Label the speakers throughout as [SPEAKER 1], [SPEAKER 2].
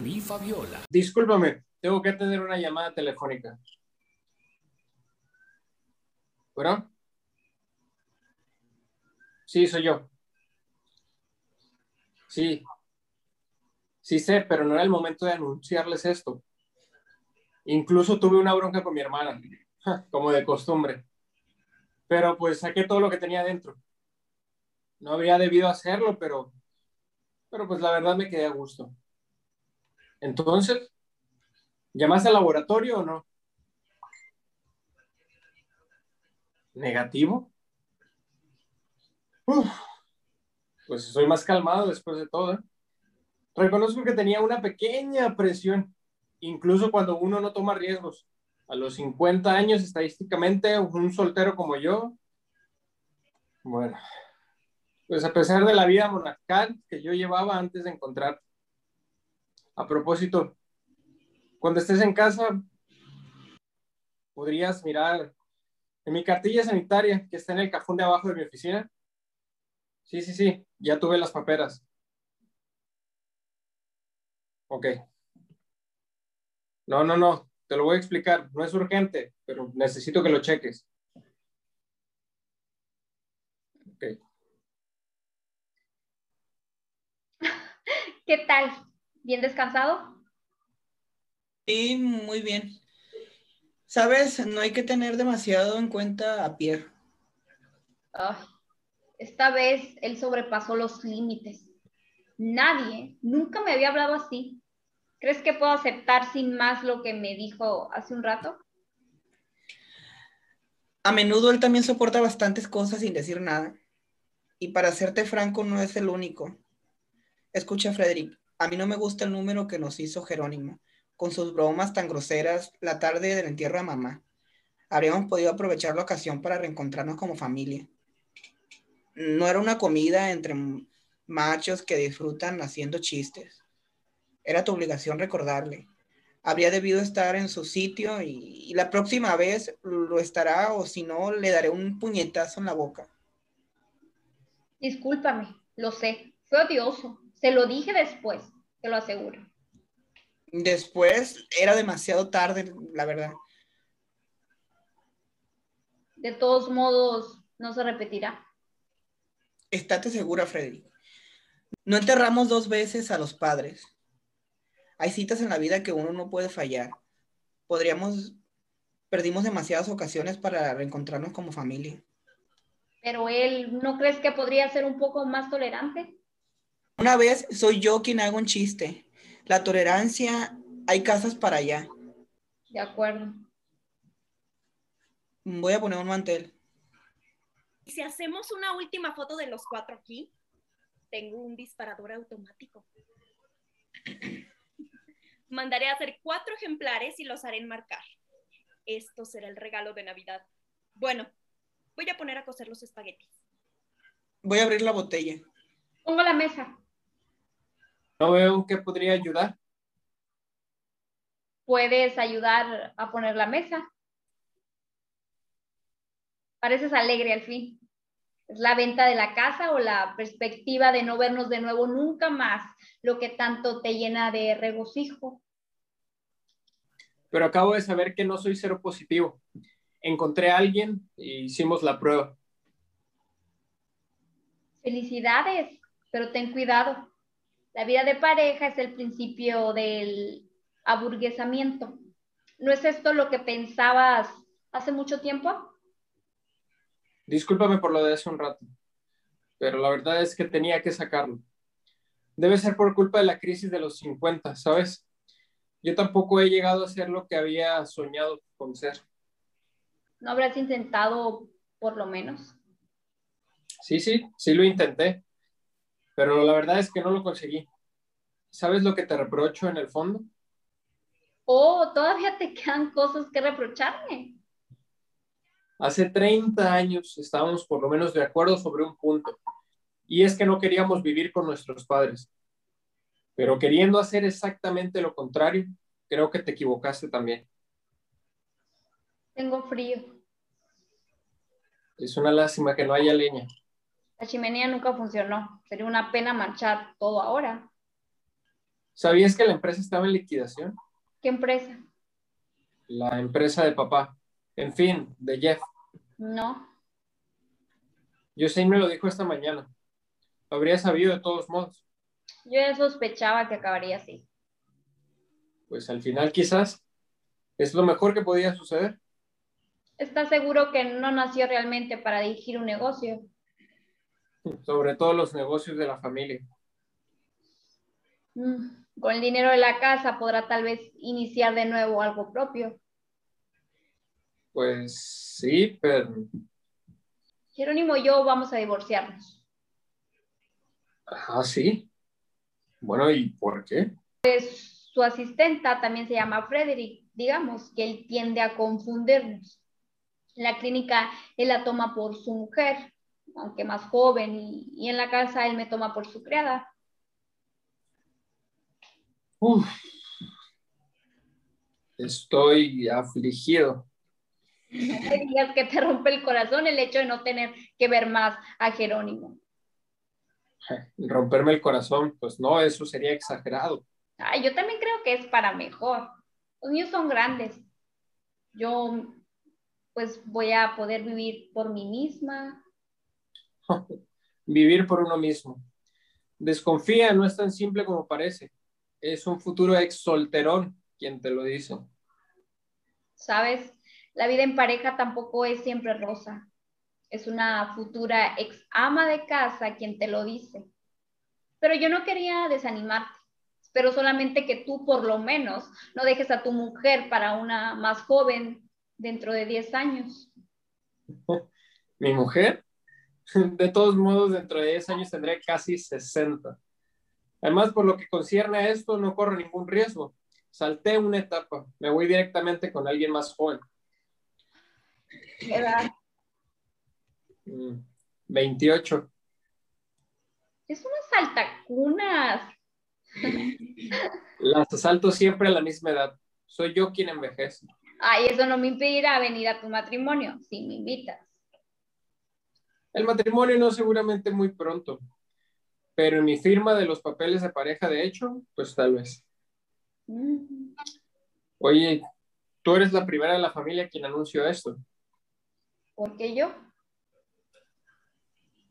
[SPEAKER 1] mi, Fabiola.
[SPEAKER 2] Discúlpame, tengo que atender una llamada telefónica. ¿Bueno? Sí, soy yo. Sí. Sí sé, pero no era el momento de anunciarles esto. Incluso tuve una bronca con mi hermana, como de costumbre. Pero pues saqué todo lo que tenía dentro. No habría debido hacerlo, pero, pero pues la verdad me quedé a gusto. Entonces, ¿llamaste al laboratorio o no? ¿Negativo? pues soy más calmado después de todo. ¿eh? Reconozco que tenía una pequeña presión, incluso cuando uno no toma riesgos. A los 50 años, estadísticamente, un soltero como yo, bueno, pues a pesar de la vida monacal que yo llevaba antes de encontrar. A propósito, cuando estés en casa, podrías mirar en mi cartilla sanitaria que está en el cajón de abajo de mi oficina. Sí, sí, sí, ya tuve las paperas. Ok. No, no, no, te lo voy a explicar. No es urgente, pero necesito que lo cheques. Ok.
[SPEAKER 3] ¿Qué tal? ¿Bien descansado?
[SPEAKER 4] Sí, muy bien. Sabes, no hay que tener demasiado en cuenta a Pierre.
[SPEAKER 3] esta vez él sobrepasó los límites. Nadie nunca me había hablado así. ¿Crees que puedo aceptar sin más lo que me dijo hace un rato?
[SPEAKER 4] A menudo él también soporta bastantes cosas sin decir nada. Y para serte franco, no es el único. Escucha, Frederick, a mí no me gusta el número que nos hizo Jerónimo, con sus bromas tan groseras la tarde del entierro de mamá. Habríamos podido aprovechar la ocasión para reencontrarnos como familia. No era una comida entre machos que disfrutan haciendo chistes. Era tu obligación recordarle. Habría debido estar en su sitio y, y la próxima vez lo estará o si no, le daré un puñetazo en la boca.
[SPEAKER 3] Discúlpame, lo sé, fue odioso. Se lo dije después, te lo aseguro.
[SPEAKER 4] Después era demasiado tarde, la verdad.
[SPEAKER 3] De todos modos, no se repetirá.
[SPEAKER 4] Estate segura, Freddy. No enterramos dos veces a los padres. Hay citas en la vida que uno no puede fallar. Podríamos, perdimos demasiadas ocasiones para reencontrarnos como familia.
[SPEAKER 3] Pero él, ¿no crees que podría ser un poco más tolerante?
[SPEAKER 4] Una vez soy yo quien hago un chiste. La tolerancia, hay casas para allá.
[SPEAKER 3] De acuerdo.
[SPEAKER 4] Voy a poner un mantel.
[SPEAKER 5] ¿Y si hacemos una última foto de los cuatro aquí? Tengo un disparador automático. Mandaré a hacer cuatro ejemplares y los haré enmarcar. Esto será el regalo de Navidad. Bueno, voy a poner a cocer los espaguetis.
[SPEAKER 4] Voy a abrir la botella.
[SPEAKER 3] Pongo la mesa.
[SPEAKER 2] No veo que podría ayudar.
[SPEAKER 3] Puedes ayudar a poner la mesa. Pareces alegre al fin. ¿Es la venta de la casa o la perspectiva de no vernos de nuevo nunca más lo que tanto te llena de regocijo?
[SPEAKER 2] Pero acabo de saber que no soy cero positivo. Encontré a alguien y hicimos la prueba.
[SPEAKER 3] Felicidades, pero ten cuidado. La vida de pareja es el principio del aburguesamiento. ¿No es esto lo que pensabas hace mucho tiempo?
[SPEAKER 2] Discúlpame por lo de hace un rato, pero la verdad es que tenía que sacarlo. Debe ser por culpa de la crisis de los 50, ¿sabes? Yo tampoco he llegado a ser lo que había soñado con ser.
[SPEAKER 3] ¿No habrás intentado por lo menos?
[SPEAKER 2] Sí, sí, sí lo intenté pero la verdad es que no lo conseguí. ¿Sabes lo que te reprocho en el fondo?
[SPEAKER 3] Oh, todavía te quedan cosas que reprocharme.
[SPEAKER 2] Hace 30 años estábamos por lo menos de acuerdo sobre un punto, y es que no queríamos vivir con nuestros padres. Pero queriendo hacer exactamente lo contrario, creo que te equivocaste también.
[SPEAKER 3] Tengo frío.
[SPEAKER 2] Es una lástima que no haya leña.
[SPEAKER 3] La chimenea nunca funcionó. Sería una pena marchar todo ahora.
[SPEAKER 2] ¿Sabías que la empresa estaba en liquidación?
[SPEAKER 3] ¿Qué empresa?
[SPEAKER 2] La empresa de papá. En fin, de Jeff.
[SPEAKER 3] No.
[SPEAKER 2] Josein me lo dijo esta mañana. Lo habría sabido de todos modos.
[SPEAKER 3] Yo ya sospechaba que acabaría así.
[SPEAKER 2] Pues al final quizás es lo mejor que podía suceder.
[SPEAKER 3] ¿Estás seguro que no nació realmente para dirigir un negocio?
[SPEAKER 2] Sobre todo los negocios de la familia.
[SPEAKER 3] Mm, Con el dinero de la casa podrá tal vez iniciar de nuevo algo propio.
[SPEAKER 2] Pues sí, pero...
[SPEAKER 3] Jerónimo y yo vamos a divorciarnos.
[SPEAKER 2] Ah, sí. Bueno, ¿y por qué?
[SPEAKER 3] Su asistenta también se llama Frederick. Digamos que él tiende a confundirnos. La clínica él la toma por su mujer, aunque más joven, y, y en la casa él me toma por su criada.
[SPEAKER 2] Uf. Estoy afligido.
[SPEAKER 3] Digas que te rompe el corazón el hecho de no tener que ver más a Jerónimo.
[SPEAKER 2] Romperme el corazón, pues no, eso sería exagerado.
[SPEAKER 3] Ay, yo también creo que es para mejor. Los niños son grandes. Yo, pues, voy a poder vivir por mí misma.
[SPEAKER 2] Vivir por uno mismo. Desconfía, no es tan simple como parece. Es un futuro ex solterón quien te lo dice.
[SPEAKER 3] ¿Sabes? La vida en pareja tampoco es siempre rosa. Es una futura ex ama de casa quien te lo dice. Pero yo no quería desanimarte. Espero solamente que tú por lo menos no dejes a tu mujer para una más joven dentro de 10 años.
[SPEAKER 2] ¿Mi mujer? De todos modos, dentro de 10 años tendré casi 60. Además, por lo que concierne a esto, no corro ningún riesgo. Salté una etapa, me voy directamente con alguien más joven.
[SPEAKER 3] ¿Qué edad?
[SPEAKER 2] Mm, 28.
[SPEAKER 3] Es una saltacunas.
[SPEAKER 2] Las asalto siempre a la misma edad. Soy yo quien envejece.
[SPEAKER 3] Ay, eso no me impedirá venir a tu matrimonio, si me invitas.
[SPEAKER 2] El matrimonio no seguramente muy pronto, pero en mi firma de los papeles de pareja, de hecho, pues tal vez.
[SPEAKER 3] Mm.
[SPEAKER 2] Oye, tú eres la primera de la familia quien anunció esto.
[SPEAKER 3] ¿Por qué yo?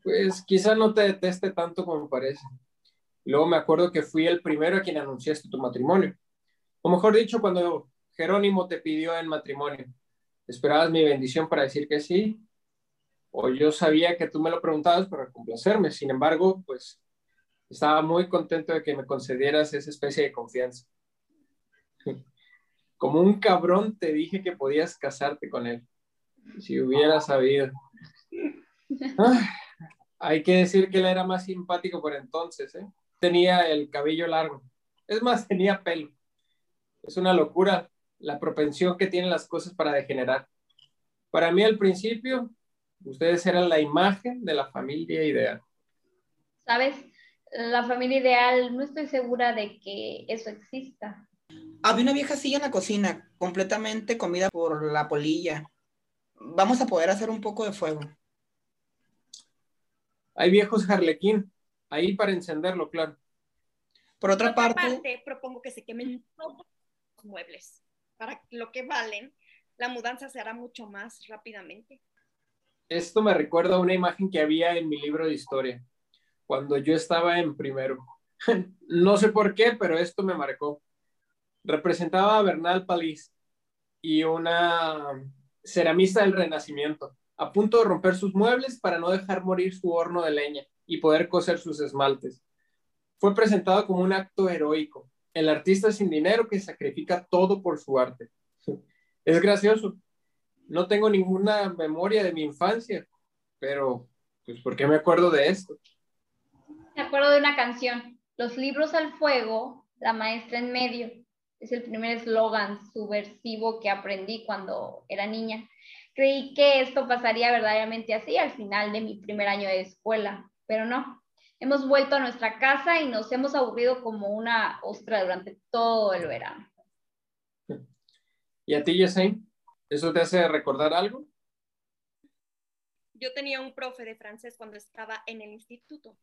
[SPEAKER 2] Pues quizá no te deteste tanto como parece. Luego me acuerdo que fui el primero a quien anunciaste tu matrimonio. O mejor dicho, cuando Jerónimo te pidió en matrimonio. ¿Esperabas mi bendición para decir que sí? O yo sabía que tú me lo preguntabas para complacerme. Sin embargo, pues estaba muy contento de que me concedieras esa especie de confianza. Como un cabrón te dije que podías casarte con él. Si hubiera sabido. Hay que decir que él era más simpático por entonces, ¿eh? Tenía el cabello largo. Es más, tenía pelo. Es una locura la propensión que tienen las cosas para degenerar. Para mí al principio, ustedes eran la imagen de la familia ideal.
[SPEAKER 3] ¿Sabes? La familia ideal, no estoy segura de que eso exista.
[SPEAKER 4] Había una vieja silla en la cocina, completamente comida por la polilla. Vamos a poder hacer un poco de fuego.
[SPEAKER 2] Hay viejos harlequín ahí para encenderlo, claro.
[SPEAKER 4] Por otra
[SPEAKER 5] Por otra
[SPEAKER 4] parte,
[SPEAKER 5] parte, propongo que se quemen todos los muebles. Para lo que valen, la mudanza se hará mucho más rápidamente.
[SPEAKER 2] Esto me recuerda a una imagen que había en mi libro de historia, cuando yo estaba en primero. No sé por qué, pero esto me marcó. Representaba a Bernal Palís y una ceramista del Renacimiento, a punto de romper sus muebles para no dejar morir su horno de leña y poder coser sus esmaltes. Fue presentado como un acto heroico, el artista sin dinero que sacrifica todo por su arte. Es gracioso. No tengo ninguna memoria de mi infancia, pero pues ¿por qué me acuerdo de esto?
[SPEAKER 3] Me acuerdo de una canción, Los libros al fuego, la maestra en medio. Es el primer eslogan subversivo que aprendí cuando era niña. Creí que esto pasaría verdaderamente así al final de mi primer año de escuela, pero no. Hemos vuelto a nuestra casa y nos hemos aburrido como una ostra durante todo el verano.
[SPEAKER 2] ¿Y a ti, Yesen? ¿Eso te hace recordar algo?
[SPEAKER 5] Yo tenía un profe de francés cuando estaba en el instituto,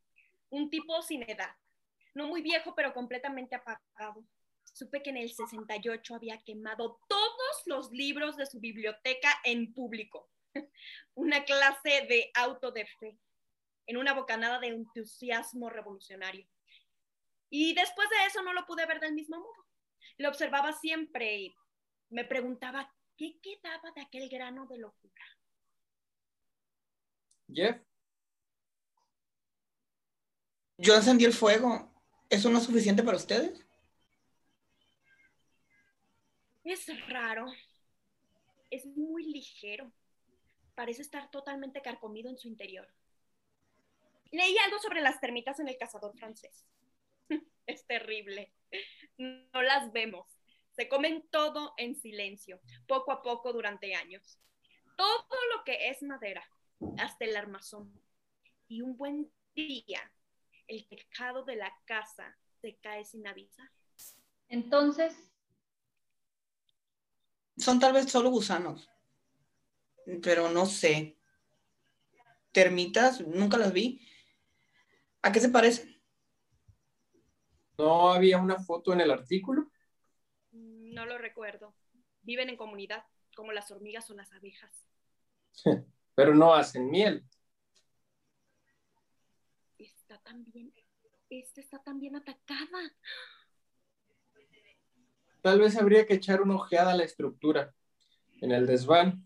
[SPEAKER 5] un tipo sin edad. no muy viejo, pero completamente apagado. Supe que en el 68 había quemado todos los libros de su biblioteca en público. Una clase de auto de fe, en una bocanada de entusiasmo revolucionario. Y después de eso no lo pude ver del mismo modo. Lo observaba siempre y me preguntaba qué quedaba de aquel grano de locura.
[SPEAKER 2] Jeff,
[SPEAKER 4] Yo encendí el fuego. ¿Eso no es suficiente para ustedes?
[SPEAKER 5] Es raro. Es muy ligero. Parece estar totalmente carcomido en su interior. Leí algo sobre las termitas en el cazador francés. es terrible. No las vemos. Se comen todo en silencio, poco a poco durante años. Todo lo que es madera, hasta el armazón. Y un buen día, el tejado de la casa se cae sin avisar.
[SPEAKER 3] Entonces,
[SPEAKER 4] Son tal vez solo gusanos. Pero no sé. Termitas, nunca las vi. ¿A qué se parecen?
[SPEAKER 2] ¿no había una foto en el artículo?
[SPEAKER 5] No lo recuerdo. Viven en comunidad, como las hormigas o las abejas.
[SPEAKER 2] Pero no hacen miel.
[SPEAKER 5] Está también, esta está también atacada.
[SPEAKER 2] Tal vez habría que echar una ojeada a la estructura. En el desván.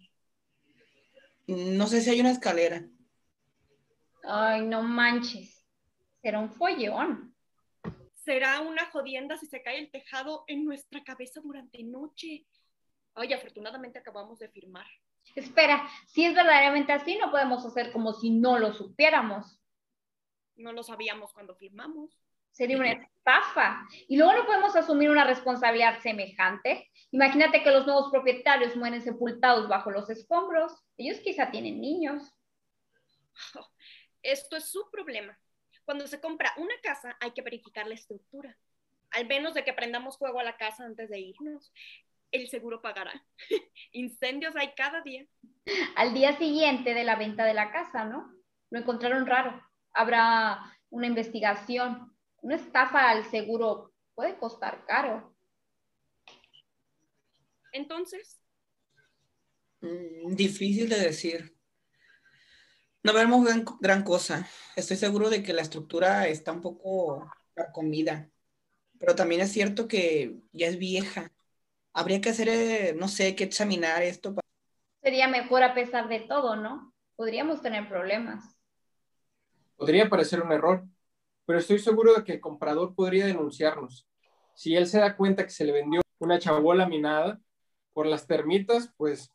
[SPEAKER 4] No sé si hay una escalera.
[SPEAKER 3] ay, no manches. Será un follón.
[SPEAKER 5] Será una jodienda si se cae el tejado en nuestra cabeza durante noche. Ay, afortunadamente acabamos de firmar.
[SPEAKER 3] Espera, si es verdaderamente así, no podemos hacer como si no lo supiéramos.
[SPEAKER 5] No lo sabíamos cuando firmamos.
[SPEAKER 3] Sería una estafa. Y luego no podemos asumir una responsabilidad semejante. Imagínate que los nuevos propietarios mueren sepultados bajo los escombros. Ellos quizá tienen niños.
[SPEAKER 5] Esto es su problema. Cuando se compra una casa hay que verificar la estructura. Al menos de que prendamos fuego a la casa antes de irnos. El seguro pagará. Incendios hay cada día.
[SPEAKER 3] Al día siguiente de la venta de la casa, ¿no? Lo encontraron raro. Habrá una investigación. Una estafa al seguro puede costar caro.
[SPEAKER 5] Entonces,
[SPEAKER 4] Mm, difícil de decir. No vemos gran, gran cosa. Estoy seguro de que la estructura está un poco comida. Pero también es cierto que ya es vieja. Habría que hacer, eh, no sé, que examinar esto. pa-
[SPEAKER 3] Sería mejor a pesar de todo, ¿no? Podríamos tener problemas.
[SPEAKER 2] Podría parecer un error, pero estoy seguro de que el comprador podría denunciarnos. Si él se da cuenta que se le vendió una chabola minada por las termitas, pues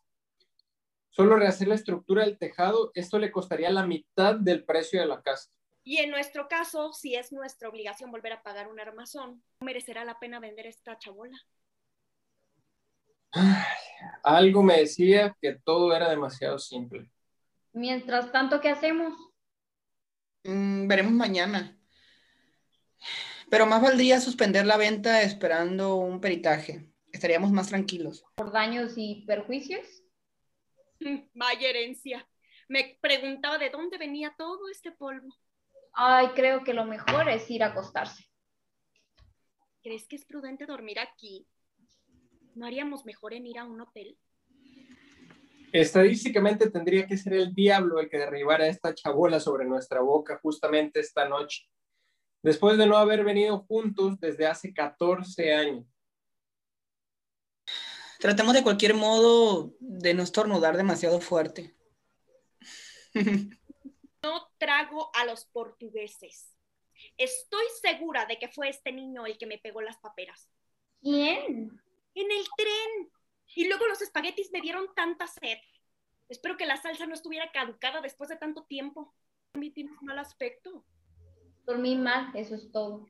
[SPEAKER 2] solo rehacer la estructura del tejado, esto le costaría la mitad del precio de la casa.
[SPEAKER 5] y en nuestro caso, si es nuestra obligación volver a pagar un armazón, merecerá la pena vender esta chabola.
[SPEAKER 2] Algo me decía que todo era demasiado simple.
[SPEAKER 3] Mientras tanto, ¿qué hacemos?
[SPEAKER 4] Mm, veremos mañana. Pero más valdría suspender la venta esperando un peritaje. Estaríamos más tranquilos.
[SPEAKER 3] ¿Por daños y perjuicios?
[SPEAKER 5] Vaya herencia. Me preguntaba de dónde venía todo este polvo.
[SPEAKER 3] Ay, creo que lo mejor es ir a acostarse.
[SPEAKER 5] ¿Crees que es prudente dormir aquí? ¿No haríamos mejor en ir a un hotel?
[SPEAKER 2] Estadísticamente tendría que ser el diablo el que derribara esta chabola sobre nuestra boca justamente esta noche, después de no haber venido juntos desde hace 14 años.
[SPEAKER 4] Tratemos de cualquier modo de no estornudar demasiado fuerte.
[SPEAKER 5] No trago a los portugueses. Estoy segura de que fue este niño el que me pegó las paperas.
[SPEAKER 3] ¿Quién?
[SPEAKER 5] En el tren. Y luego los espaguetis me dieron tanta sed. Espero que la salsa no estuviera caducada después de tanto tiempo. A mí tienes mal aspecto.
[SPEAKER 3] Dormí mal, eso es todo.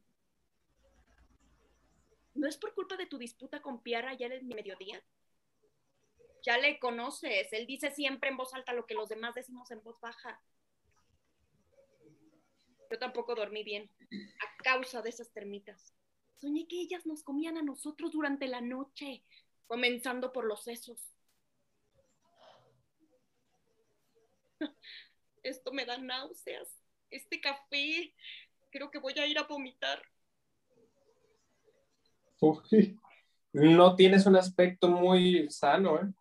[SPEAKER 5] ¿No es por culpa de tu disputa con Pierre ayer en mediodía? Ya le conoces. Él dice siempre en voz alta lo que los demás decimos en voz baja. Yo tampoco dormí bien a causa de esas termitas. Soñé que ellas nos comían a nosotros durante la noche, comenzando por los sesos. Esto me da náuseas. Este café, creo que voy a ir a vomitar.
[SPEAKER 2] Uy, no tienes un aspecto muy sano, ¿eh?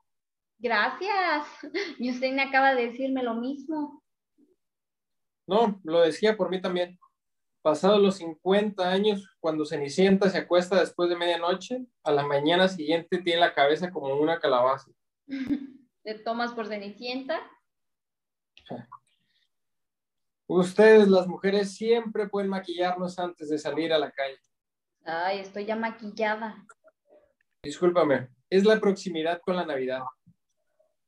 [SPEAKER 3] Gracias. Y usted me acaba de decirme lo mismo.
[SPEAKER 2] No, lo decía por mí también. Pasados los 50 años, cuando Cenicienta se acuesta después de medianoche, a la mañana siguiente tiene la cabeza como una calabaza.
[SPEAKER 3] ¿Te tomas por Cenicienta?
[SPEAKER 2] Ustedes, las mujeres, siempre pueden maquillarnos antes de salir a la calle.
[SPEAKER 3] Ay, estoy ya maquillada.
[SPEAKER 2] Discúlpame, es la proximidad con la Navidad.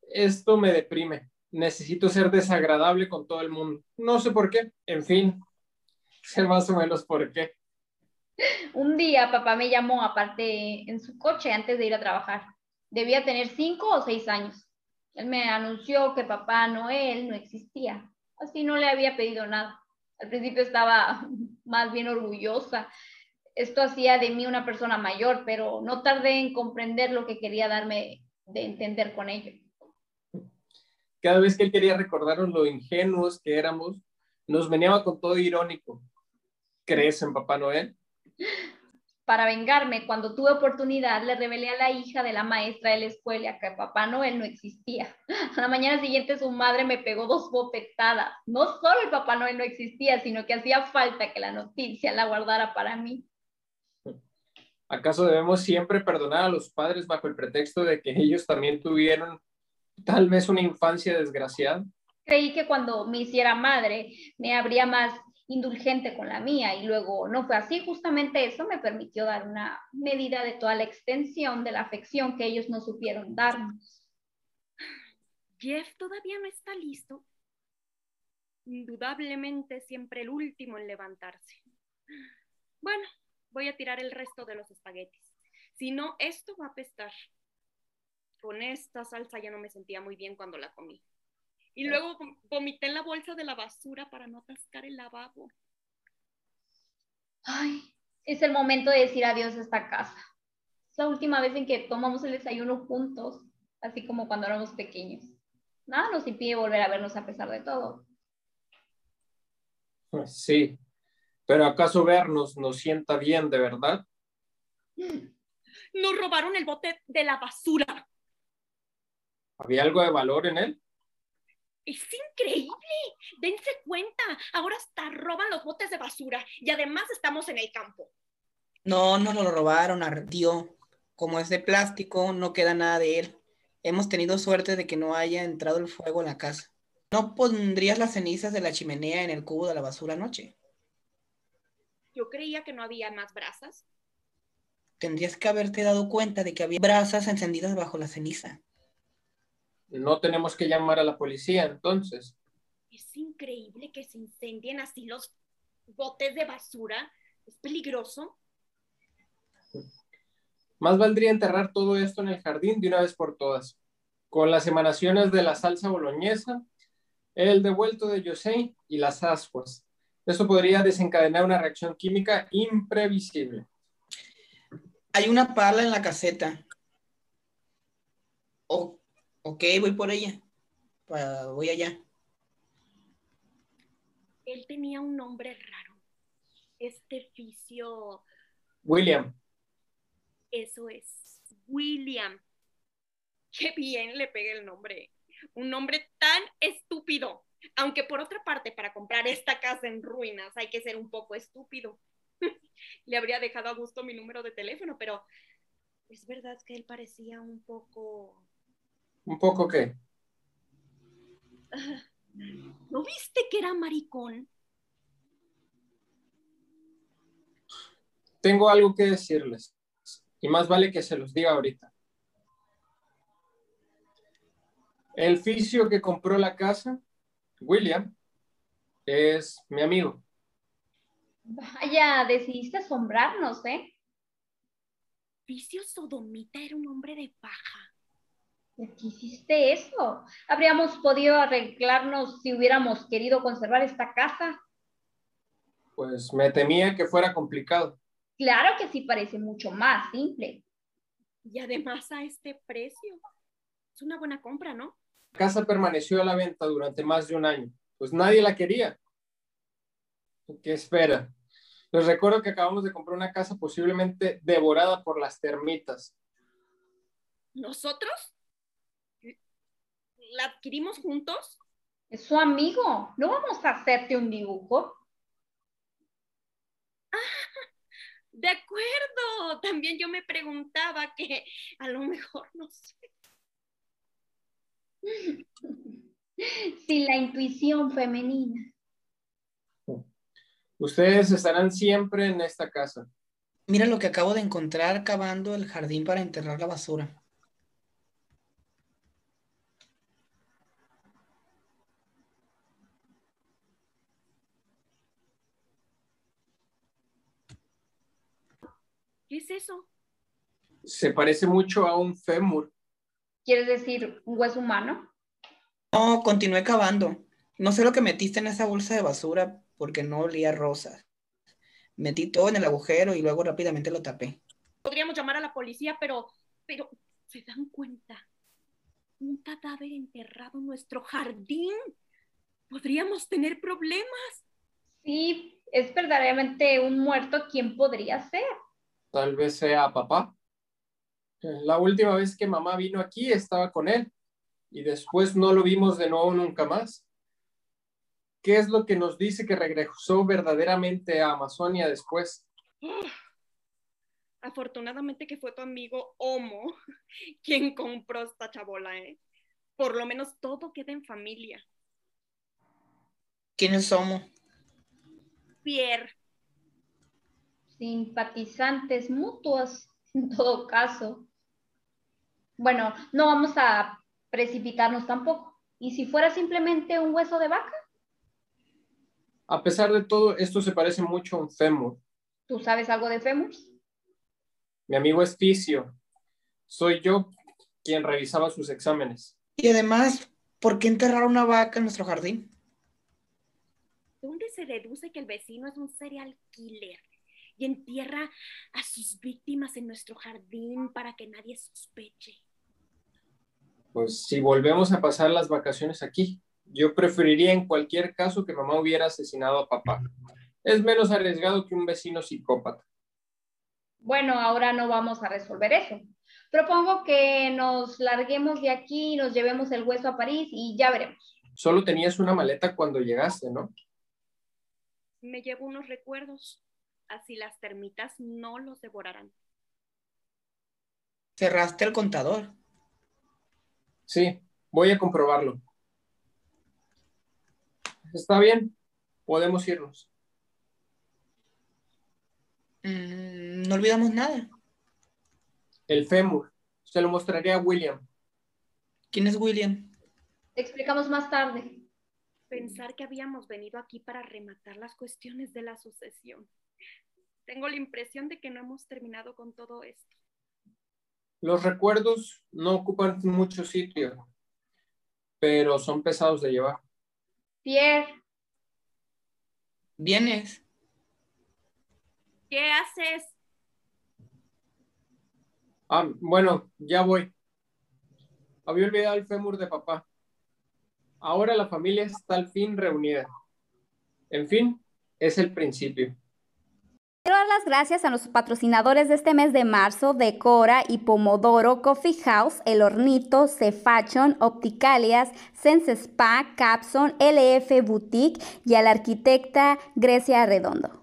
[SPEAKER 2] Esto me deprime. Necesito ser desagradable con todo el mundo. No sé por qué. En fin, sé más o menos por qué.
[SPEAKER 3] Un día papá me llamó aparte en su coche antes de ir a trabajar. Debía tener cinco o seis años. Él me anunció que papá Noel no existía. Así no le había pedido nada. Al principio estaba más bien orgullosa. Esto hacía de mí una persona mayor, pero no tardé en comprender lo que quería darme de entender con ello.
[SPEAKER 2] Cada vez que él quería recordarnos lo ingenuos que éramos, nos venía con todo irónico. ¿Crees en Papá Noel?
[SPEAKER 3] Para vengarme, cuando tuve oportunidad, le revelé a la hija de la maestra de la escuela que Papá Noel no existía. A la mañana siguiente su madre me pegó dos bofetadas. No solo el Papá Noel no existía, sino que hacía falta que la noticia la guardara para mí.
[SPEAKER 2] ¿Acaso debemos siempre perdonar a los padres bajo el pretexto de que ellos también tuvieron tal vez una infancia desgraciada?
[SPEAKER 3] Creí que cuando me hiciera madre me habría más indulgente con la mía y luego no fue así. Justamente eso me permitió dar una medida de toda la extensión de la afección que ellos no supieron darnos.
[SPEAKER 5] Jeff todavía no está listo. Indudablemente siempre el último en levantarse. Bueno, voy a tirar el resto de los espaguetis. Si no, esto va a apestar. Con esta salsa ya no me sentía muy bien cuando la comí. Y luego vomité en la bolsa de la basura para no atascar el lavabo.
[SPEAKER 3] Ay, es el momento de decir adiós a esta casa. Es la última vez en que tomamos el desayuno juntos, así como cuando éramos pequeños. Nada nos impide volver a vernos a pesar de todo.
[SPEAKER 2] Sí, pero ¿acaso vernos nos sienta bien de verdad?
[SPEAKER 5] Nos robaron el bote de la basura.
[SPEAKER 2] ¿Había algo de valor en él?
[SPEAKER 5] Es increíble. Dense cuenta. Ahora hasta roban los botes de basura y además estamos en el campo.
[SPEAKER 4] No, no lo robaron, ardió. Como es de plástico, no queda nada de él. Hemos tenido suerte de que no haya entrado el fuego en la casa. ¿No pondrías las cenizas de la chimenea en el cubo de la basura anoche?
[SPEAKER 5] Yo creía que no había más brasas.
[SPEAKER 4] Tendrías que haberte dado cuenta de que había brasas encendidas bajo la ceniza.
[SPEAKER 2] No tenemos que llamar a la policía entonces.
[SPEAKER 5] Es increíble que se incendien así los botes de basura. Es peligroso.
[SPEAKER 2] Más valdría enterrar todo esto en el jardín de una vez por todas, con las emanaciones de la salsa boloñesa, el devuelto de José y las ascuas. Esto podría desencadenar una reacción química imprevisible.
[SPEAKER 4] Hay una pala en la caseta. O- ok, voy por ella. Voy allá.
[SPEAKER 5] Él tenía un nombre raro. Este oficio,
[SPEAKER 2] William,
[SPEAKER 5] eso es William. Qué bien le pegué el nombre. Un nombre tan estúpido. Aunque por otra parte, para comprar esta casa en ruinas hay que ser un poco estúpido. Le habría dejado a gusto mi número de teléfono, pero es verdad que él parecía un poco...
[SPEAKER 2] un poco qué.
[SPEAKER 5] ¿No viste que era maricón?
[SPEAKER 2] Tengo algo que decirles y más vale que se los diga ahorita. El fisio que compró la casa, William, es mi amigo.
[SPEAKER 3] Vaya, decidiste asombrarnos, ¿eh?
[SPEAKER 5] Vicio Sodomita era un hombre de paja.
[SPEAKER 3] ¿Por qué hiciste eso? Habríamos podido arreglarnos si hubiéramos querido conservar esta casa.
[SPEAKER 2] Pues me temía que fuera complicado.
[SPEAKER 3] Claro que sí parece mucho más simple.
[SPEAKER 5] Y además a este precio. Es una buena compra, ¿no?
[SPEAKER 2] La casa permaneció a la venta durante más de un año, pues nadie la quería. ¿Qué espera? Les recuerdo que acabamos de comprar una casa posiblemente devorada por las termitas.
[SPEAKER 5] ¿Nosotros? ¿La adquirimos juntos?
[SPEAKER 3] Es su amigo. ¿No vamos a hacerte un dibujo?
[SPEAKER 5] Ah, de acuerdo. También yo me preguntaba que a lo mejor no sé.
[SPEAKER 3] Sí, la intuición femenina.
[SPEAKER 2] Ustedes estarán siempre en esta casa.
[SPEAKER 4] Mira lo que acabo de encontrar cavando el jardín para enterrar la basura.
[SPEAKER 5] ¿Qué es eso?
[SPEAKER 2] Se parece mucho a un fémur.
[SPEAKER 3] ¿Quieres decir un hueso humano?
[SPEAKER 4] No, continué cavando. No sé lo que metiste en esa bolsa de basura porque no olía rosas. Metí todo en el agujero y luego rápidamente lo tapé.
[SPEAKER 5] Podríamos llamar a la policía, pero, pero, ¿se dan cuenta? Un cadáver enterrado en nuestro jardín. Podríamos tener problemas.
[SPEAKER 3] Sí, es verdaderamente un muerto. ¿Quién podría ser?
[SPEAKER 2] Tal vez sea papá. La última vez que mamá vino aquí estaba con él y después no lo vimos de nuevo nunca más. ¿Qué es lo que nos dice que regresó verdaderamente a Amazonia después?
[SPEAKER 5] Afortunadamente que fue tu amigo Homo quien compró esta chabola, ¿eh? Por lo menos todo queda en familia.
[SPEAKER 4] ¿Quién es Homo?
[SPEAKER 5] Pierre.
[SPEAKER 3] Simpatizantes mutuos, en todo caso. Bueno, no vamos a precipitarnos tampoco. ¿Y si fuera simplemente un hueso de vaca?
[SPEAKER 2] A pesar de todo, esto se parece mucho a un fémur.
[SPEAKER 3] ¿Tú sabes algo de fémurs?
[SPEAKER 2] Mi amigo es fisio. Soy yo quien revisaba sus exámenes.
[SPEAKER 4] Y además, ¿por qué enterrar una vaca en nuestro jardín?
[SPEAKER 5] ¿Dónde se deduce que el vecino es un serial killer y entierra a sus víctimas en nuestro jardín para que nadie sospeche?
[SPEAKER 2] Pues si volvemos a pasar las vacaciones aquí, yo preferiría en cualquier caso que mamá hubiera asesinado a papá. Es menos arriesgado que un vecino psicópata.
[SPEAKER 3] Bueno, ahora no vamos a resolver eso. Propongo que nos larguemos de aquí, nos llevemos el hueso a París y ya veremos.
[SPEAKER 2] Solo tenías una maleta cuando llegaste, ¿no?
[SPEAKER 5] Me llevo unos recuerdos. Así las termitas no los devorarán.
[SPEAKER 4] Cerraste el contador.
[SPEAKER 2] Sí, voy a comprobarlo. Está bien, podemos irnos.
[SPEAKER 4] Mm, no olvidamos nada.
[SPEAKER 2] El fémur. Se lo mostraré a William.
[SPEAKER 4] ¿Quién es William?
[SPEAKER 3] Te explicamos más tarde.
[SPEAKER 5] Pensar que habíamos venido aquí para rematar las cuestiones de la sucesión. Tengo la impresión de que no hemos terminado con todo esto.
[SPEAKER 2] Los recuerdos no ocupan mucho sitio, pero son pesados de llevar.
[SPEAKER 3] Pierre.
[SPEAKER 4] ¿Vienes?
[SPEAKER 5] ¿Qué haces?
[SPEAKER 2] Ah, bueno, ya voy. Había olvidado el fémur de papá. Ahora la familia está al fin reunida. En fin, es el principio.
[SPEAKER 1] Quiero dar las gracias a nuestros patrocinadores de este mes de marzo, Decora y Pomodoro Coffee House, El Hornito, Cefachon, Opticalias, Sense Spa, Capson, LF Boutique y a la arquitecta Grecia Redondo.